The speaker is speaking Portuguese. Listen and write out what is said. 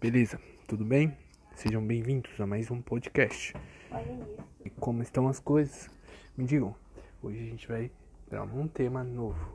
Beleza, tudo bem? Sejam bem-vindos a mais um podcast. E como estão as coisas? Me digam, hoje a gente vai gravar um tema novo.